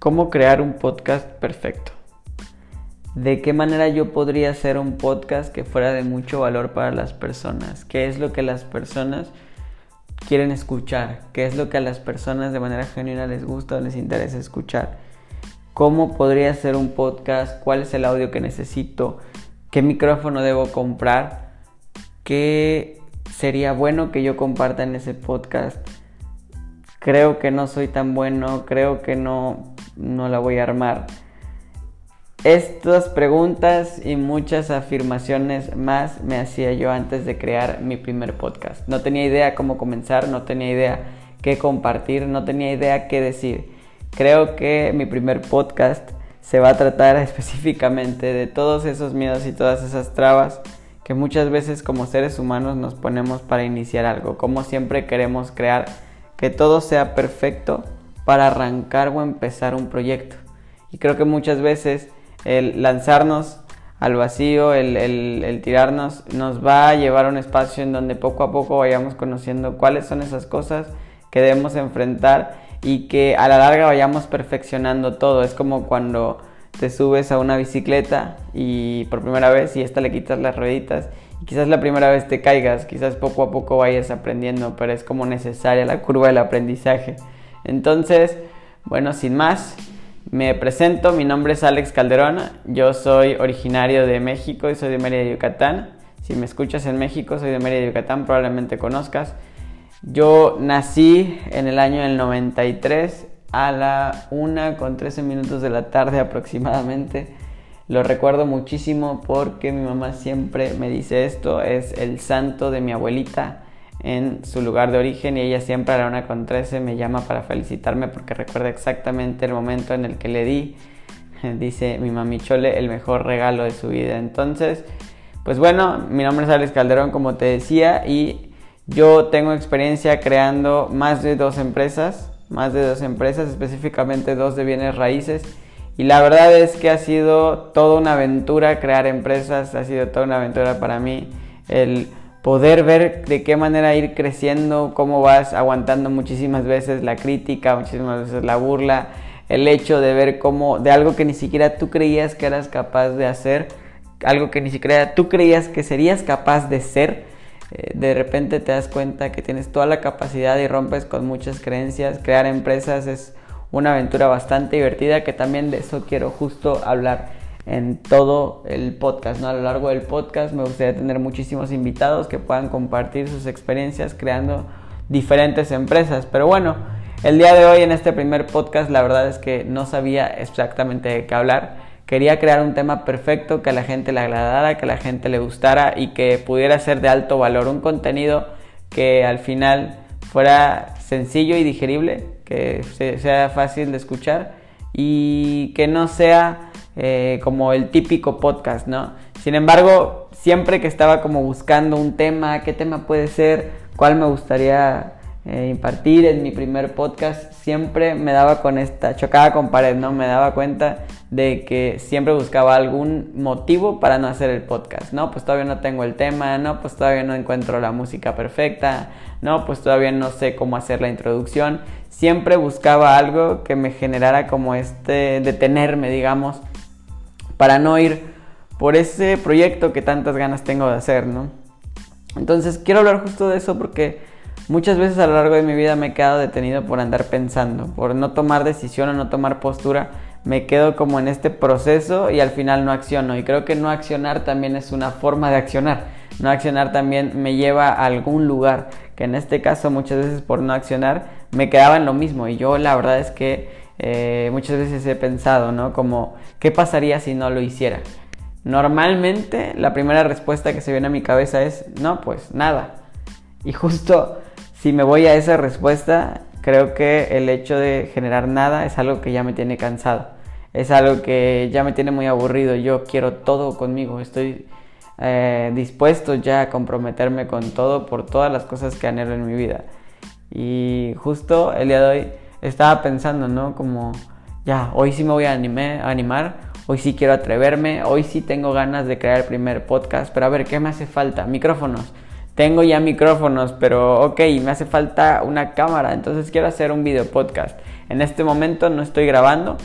¿Cómo crear un podcast perfecto? ¿De qué manera yo podría hacer un podcast que fuera de mucho valor para las personas? ¿Qué es lo que las personas quieren escuchar? ¿Qué es lo que a las personas de manera genuina les gusta o les interesa escuchar? ¿Cómo podría hacer un podcast? ¿Cuál es el audio que necesito? ¿Qué micrófono debo comprar? ¿Qué sería bueno que yo comparta en ese podcast? Creo que no soy tan bueno, creo que no no la voy a armar. Estas preguntas y muchas afirmaciones más me hacía yo antes de crear mi primer podcast. No tenía idea cómo comenzar, no tenía idea qué compartir, no tenía idea qué decir. Creo que mi primer podcast se va a tratar específicamente de todos esos miedos y todas esas trabas que muchas veces como seres humanos nos ponemos para iniciar algo. Como siempre queremos crear que todo sea perfecto para arrancar o empezar un proyecto. Y creo que muchas veces el lanzarnos al vacío, el, tirarnos, nos va a llevar a un espacio en donde poco a poco vayamos conociendo cuáles son esas cosas que debemos enfrentar y que a la larga vayamos perfeccionando todo. Es como cuando te subes a una bicicleta y por primera vez y esta le quitas las rueditas quizás la primera vez te caigas, quizás poco a poco vayas aprendiendo, pero es como necesaria la curva del aprendizaje. Entonces, bueno, sin más, me presento, mi nombre es Alex Calderón, yo soy originario de México y soy de Mérida, Yucatán. Si me escuchas en México, soy de Mérida, Yucatán, probablemente conozcas. Yo nací en el año del 93 a la 1 con 13 minutos de la tarde aproximadamente. Lo recuerdo muchísimo porque mi mamá siempre me dice esto, es el santo de mi abuelita en su lugar de origen y ella siempre a la una con 13 me llama para felicitarme porque recuerda exactamente el momento en el que le di, dice mi mami Chole, el mejor regalo de su vida. Entonces, pues bueno, mi nombre es Alex Calderón, como te decía, y yo tengo experiencia creando más de dos empresas, más de dos empresas, específicamente dos de bienes raíces. Y la verdad es que ha sido toda una aventura crear empresas, ha sido toda una aventura para mí el poder ver de qué manera ir creciendo, cómo vas aguantando muchísimas veces la crítica, muchísimas veces la burla, el hecho de ver cómo de algo que ni siquiera tú creías que eras capaz de hacer, algo que ni siquiera tú creías que serías capaz de ser, eh, de repente te das cuenta que tienes toda la capacidad y rompes con muchas creencias. Crear empresas es una aventura bastante divertida que también de eso quiero justo hablar en todo el podcast. ¿no? A lo largo del podcast me gustaría tener muchísimos invitados que puedan compartir sus experiencias creando diferentes empresas. Pero bueno, el día de hoy en este primer podcast la verdad es que no sabía exactamente de qué hablar. Quería crear un tema perfecto que a la gente le agradara, que a la gente le gustara y que pudiera ser de alto valor. Un contenido que al final fuera sencillo y digerible, que sea fácil de escuchar y que no sea eh, como el típico podcast, ¿no? Sin embargo, siempre que estaba como buscando un tema, qué tema puede ser, cuál me gustaría eh, impartir en mi primer podcast, siempre me daba con esta, chocaba con pared, ¿no? Me daba cuenta de que siempre buscaba algún motivo para no hacer el podcast, ¿no? Pues todavía no tengo el tema, ¿no? Pues todavía no encuentro la música perfecta, ¿no? Pues todavía no sé cómo hacer la introducción. Siempre buscaba algo que me generara como este detenerme, digamos, para no ir por ese proyecto que tantas ganas tengo de hacer, ¿no? Entonces quiero hablar justo de eso porque muchas veces a lo largo de mi vida me he quedado detenido por andar pensando, por no tomar decisión o no tomar postura, me quedo como en este proceso y al final no acciono. Y creo que no accionar también es una forma de accionar. No accionar también me lleva a algún lugar, que en este caso muchas veces por no accionar me quedaba en lo mismo. Y yo la verdad es que eh, muchas veces he pensado, ¿no? Como, ¿qué pasaría si no lo hiciera? Normalmente la primera respuesta que se viene a mi cabeza es, no, pues nada. Y justo si me voy a esa respuesta, creo que el hecho de generar nada es algo que ya me tiene cansado. Es algo que ya me tiene muy aburrido. Yo quiero todo conmigo. Estoy eh, dispuesto ya a comprometerme con todo por todas las cosas que anhelo en mi vida. Y justo el día de hoy estaba pensando, ¿no? Como, ya, hoy sí me voy a, animar, hoy sí quiero atreverme, hoy sí tengo ganas de crear el primer podcast, pero a ver, ¿qué me hace falta? Micrófonos. Tengo ya micrófonos, pero ok, me hace falta una cámara, entonces quiero hacer un video podcast. En este momento no estoy grabando.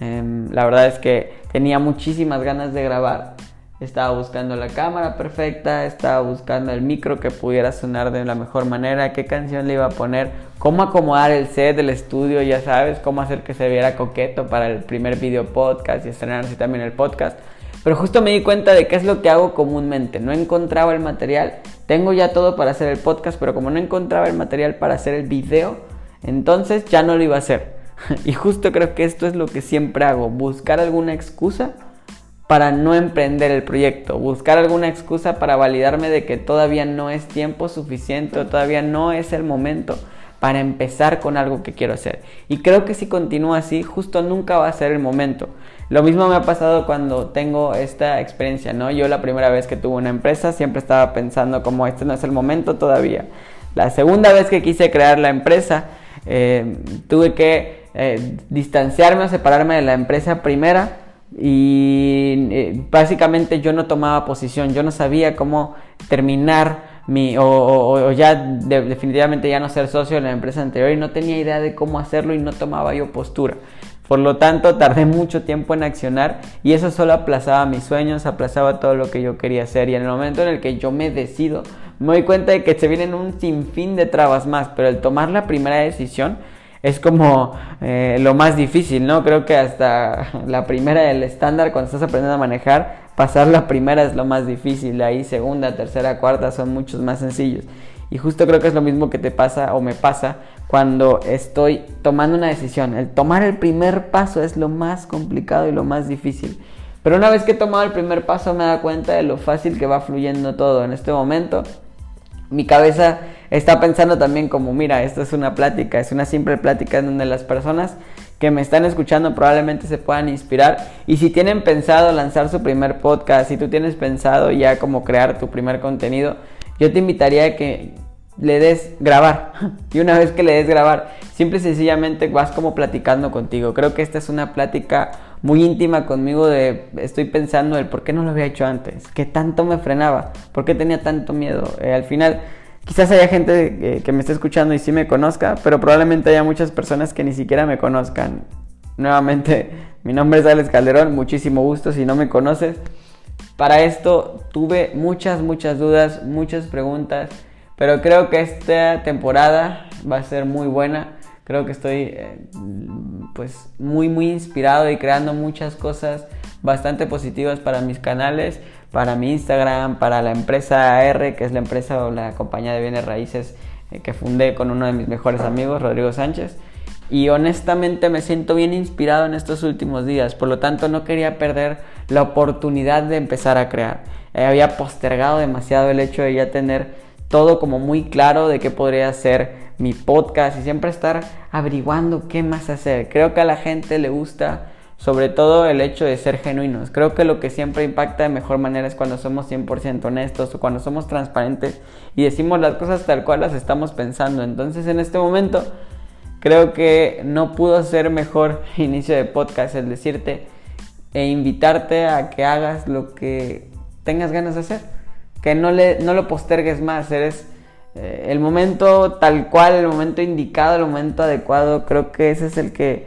Em, la verdad es que tenía muchísimas ganas de grabar. Estaba buscando la cámara perfecta, estaba buscando el micro que pudiera sonar de la mejor manera, qué canción le iba a poner, cómo acomodar el set del estudio, ya sabes, cómo hacer que se viera coqueto para el primer video podcast y estrenar así también el podcast. Pero justo me di cuenta de qué es lo que hago comúnmente. No encontraba el material. Tengo ya todo para hacer el podcast, pero como no encontraba el material para hacer el video, entonces ya no lo iba a hacer. y justo creo que esto es lo que siempre hago. Buscar alguna excusa para no emprender el proyecto, buscar alguna excusa para validarme de que todavía no es tiempo suficiente o todavía no es el momento para empezar con algo que quiero hacer. Y creo que si continúa así, justo nunca va a ser el momento. Lo mismo me ha pasado cuando tengo esta experiencia, ¿no? Yo la primera vez que tuve una empresa siempre estaba pensando como este no es el momento todavía. La segunda vez que quise crear la empresa, eh, tuve que eh, distanciarme o separarme de la empresa primera y eh, básicamente yo no tomaba posición, yo no sabía cómo terminar mi, o, ya definitivamente ya no ser socio de la empresa anterior y no tenía idea de cómo hacerlo y no tomaba yo postura. Por lo tanto, tardé mucho tiempo en accionar y eso solo aplazaba mis sueños, aplazaba todo lo que yo quería hacer. Y en el momento en el que yo me decido, me doy cuenta de que se vienen un sinfín de trabas más, pero el tomar la primera decisión es como eh, lo más difícil, ¿no? Creo que hasta la primera del estándar, cuando estás aprendiendo a manejar, pasar la primera es lo más difícil, ahí segunda, tercera, cuarta son muchos más sencillos. Y justo creo que es lo mismo que te pasa o me pasa cuando estoy tomando una decisión. El tomar el primer paso es lo más complicado y lo más difícil. Pero una vez que he tomado el primer paso me da cuenta de lo fácil que va fluyendo todo. En este momento mi cabeza está pensando también como, mira, esto es una plática, es una simple plática en donde las personas que me están escuchando probablemente se puedan inspirar. Y si tienen pensado lanzar su primer podcast, si tú tienes pensado ya como crear tu primer contenido, yo te invitaría a que le des grabar. Y una vez que le des grabar, simple y sencillamente vas como platicando contigo. Creo que esta es una plática muy íntima conmigo de estoy pensando el por qué no lo había hecho antes, qué tanto me frenaba, por qué tenía tanto miedo. Eh, al final, quizás haya gente eh, que me esté escuchando y sí me conozca, pero probablemente haya muchas personas que ni siquiera me conozcan. Nuevamente, mi nombre es Alex Calderón, muchísimo gusto si no me conoces. Para esto tuve muchas, muchas dudas, muchas preguntas, pero creo que esta temporada va a ser muy buena. Creo que estoy eh, pues muy muy inspirado y creando muchas cosas bastante positivas para mis canales, para mi Instagram, para la empresa R, que es la empresa o la compañía de bienes raíces eh, que fundé con uno de mis mejores amigos, Rodrigo Sánchez. Y honestamente me siento bien inspirado en estos últimos días, por lo tanto no quería perder la oportunidad de empezar a crear. Eh, había postergado demasiado el hecho de ya tener todo como muy claro de qué podría ser mi podcast y siempre estar averiguando qué más hacer. Creo que a la gente le gusta sobre todo el hecho de ser genuinos. Creo que lo que siempre impacta de mejor manera es cuando somos 100% honestos o cuando somos transparentes y decimos las cosas tal cual las estamos pensando. Entonces en este momento creo que no pudo ser mejor inicio de podcast el decirte e invitarte a que hagas lo que tengas ganas de hacer no, le, no lo postergues más, eres eh, el momento tal cual, el momento indicado, el momento adecuado, creo que ese es el que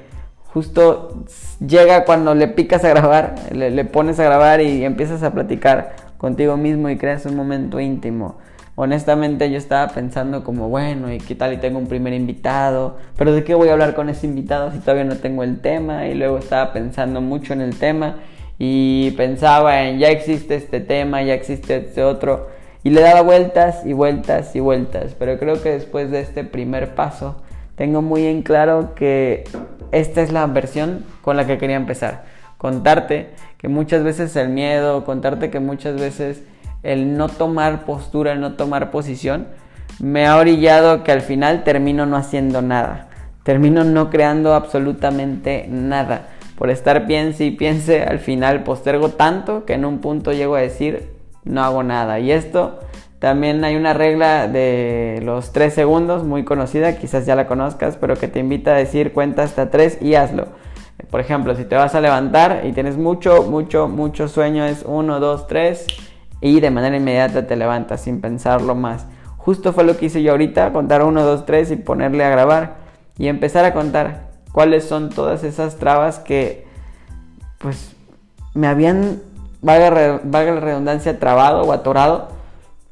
justo llega cuando le picas a grabar, le, pones a grabar y empiezas a platicar contigo mismo y creas un momento íntimo. Honestamente yo estaba pensando como, bueno, ¿y qué tal y tengo un primer invitado? Pero ¿de qué voy a hablar con ese invitado si todavía no tengo el tema? Y luego estaba pensando mucho en el tema y pensaba en ya existe este tema, ya existe este otro y le daba vueltas y vueltas y vueltas, pero creo que después de este primer paso tengo muy en claro que esta es la versión con la que quería empezar. Contarte que muchas veces el miedo, contarte que muchas veces el no tomar postura, el no tomar posición, me ha orillado que al final termino no haciendo nada. Termino no creando absolutamente nada por estar piense y piense, al final postergo tanto que en un punto llego a decir, no hago nada. Y esto también hay una regla de los 3 segundos muy conocida, quizás ya la conozcas, pero que te invita a decir cuenta hasta 3 y hazlo. Por ejemplo, si te vas a levantar y tienes mucho, mucho, mucho sueño, es 1, 2, 3 y de manera inmediata te levantas sin pensarlo más. Justo fue lo que hice yo ahorita, contar 1, 2, 3 y ponerle a grabar y empezar a contar cuáles son todas esas trabas que pues me habían, valga, la redundancia, trabado o atorado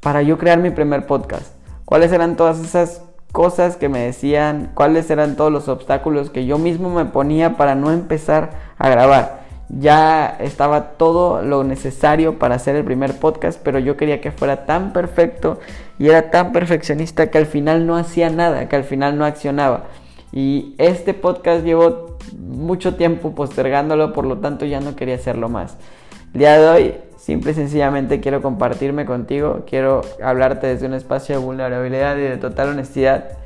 para yo crear mi primer podcast. ¿Cuáles eran todas esas cosas que me decían? ¿Cuáles eran todos los obstáculos que yo mismo me ponía para no empezar a grabar? Ya estaba todo lo necesario para hacer el primer podcast, pero yo quería que fuera tan perfecto y era tan perfeccionista que al final no hacía nada, que al final no accionaba. Y este podcast llevo mucho tiempo postergándolo, por lo tanto ya no quería hacerlo más. El día de hoy, simple y sencillamente quiero compartirme contigo, quiero hablarte desde un espacio de vulnerabilidad y de total honestidad.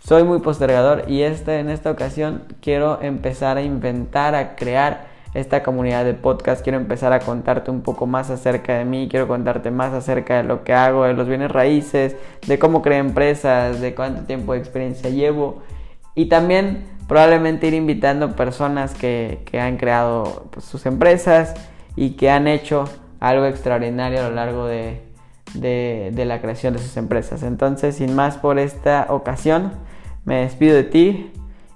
Soy muy postergador y este, en esta ocasión quiero empezar a inventar, a crear esta comunidad de podcast. Quiero empezar a contarte un poco más acerca de mí, quiero contarte más acerca de lo que hago, de los bienes raíces, de cómo creo empresas, de cuánto tiempo de experiencia llevo y también probablemente ir invitando personas que, han creado pues, sus empresas y que han hecho algo extraordinario a lo largo de, de la creación de sus empresas. Entonces, sin más por esta ocasión, me despido de ti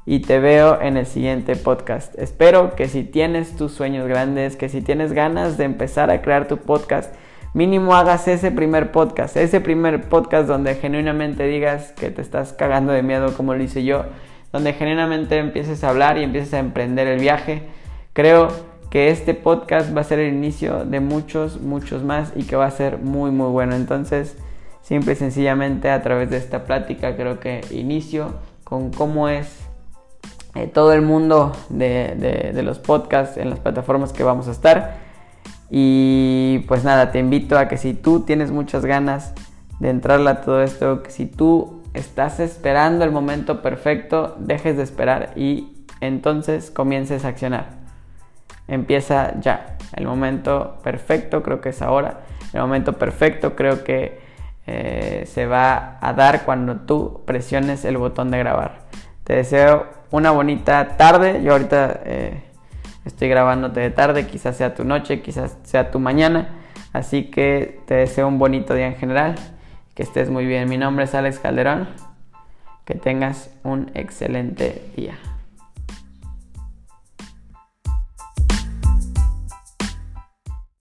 y te veo en el siguiente podcast. Espero que si tienes tus sueños grandes, que si tienes ganas de empezar a crear tu podcast, mínimo hagas ese primer podcast, ese primer podcast donde genuinamente digas que te estás cagando de miedo como lo hice yo, donde genuinamente empieces a hablar y empieces a emprender el viaje. Creo que este podcast va a ser el inicio de muchos, muchos más y que va a ser muy, muy bueno. Entonces, simple y sencillamente a través de esta plática creo que inicio con cómo es eh, todo el mundo de, los podcasts en las plataformas que vamos a estar. Y pues nada, te invito a que si tú tienes muchas ganas de entrarle a todo esto, que si tú estás esperando el momento perfecto, dejes de esperar y entonces comiences a accionar. Empieza ya. El momento perfecto creo que es ahora. El momento perfecto creo que eh, se va a dar cuando tú presiones el botón de grabar. Te deseo una bonita tarde. Yo ahorita eh, estoy grabándote de tarde, quizás sea tu noche, quizás sea tu mañana. Así que te deseo un bonito día en general. Que estés muy bien. Mi nombre es Alex Calderón. Que tengas un excelente día.